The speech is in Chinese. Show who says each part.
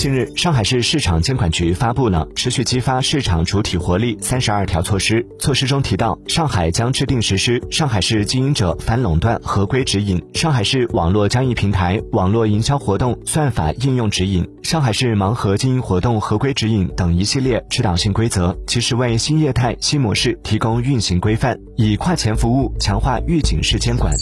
Speaker 1: 近日上海市市场监管局发布了持续激发市场主体活力三十二条措施。措施中提到上海将制定实施上海市经营者反垄断合规指引。上海市网络交易平台网络营销活动算法应用指引。上海市盲盒经营活动合规指引等一系列指导性规则及时为新业态新模式提供运行规范以跨前服务强化预警式监管。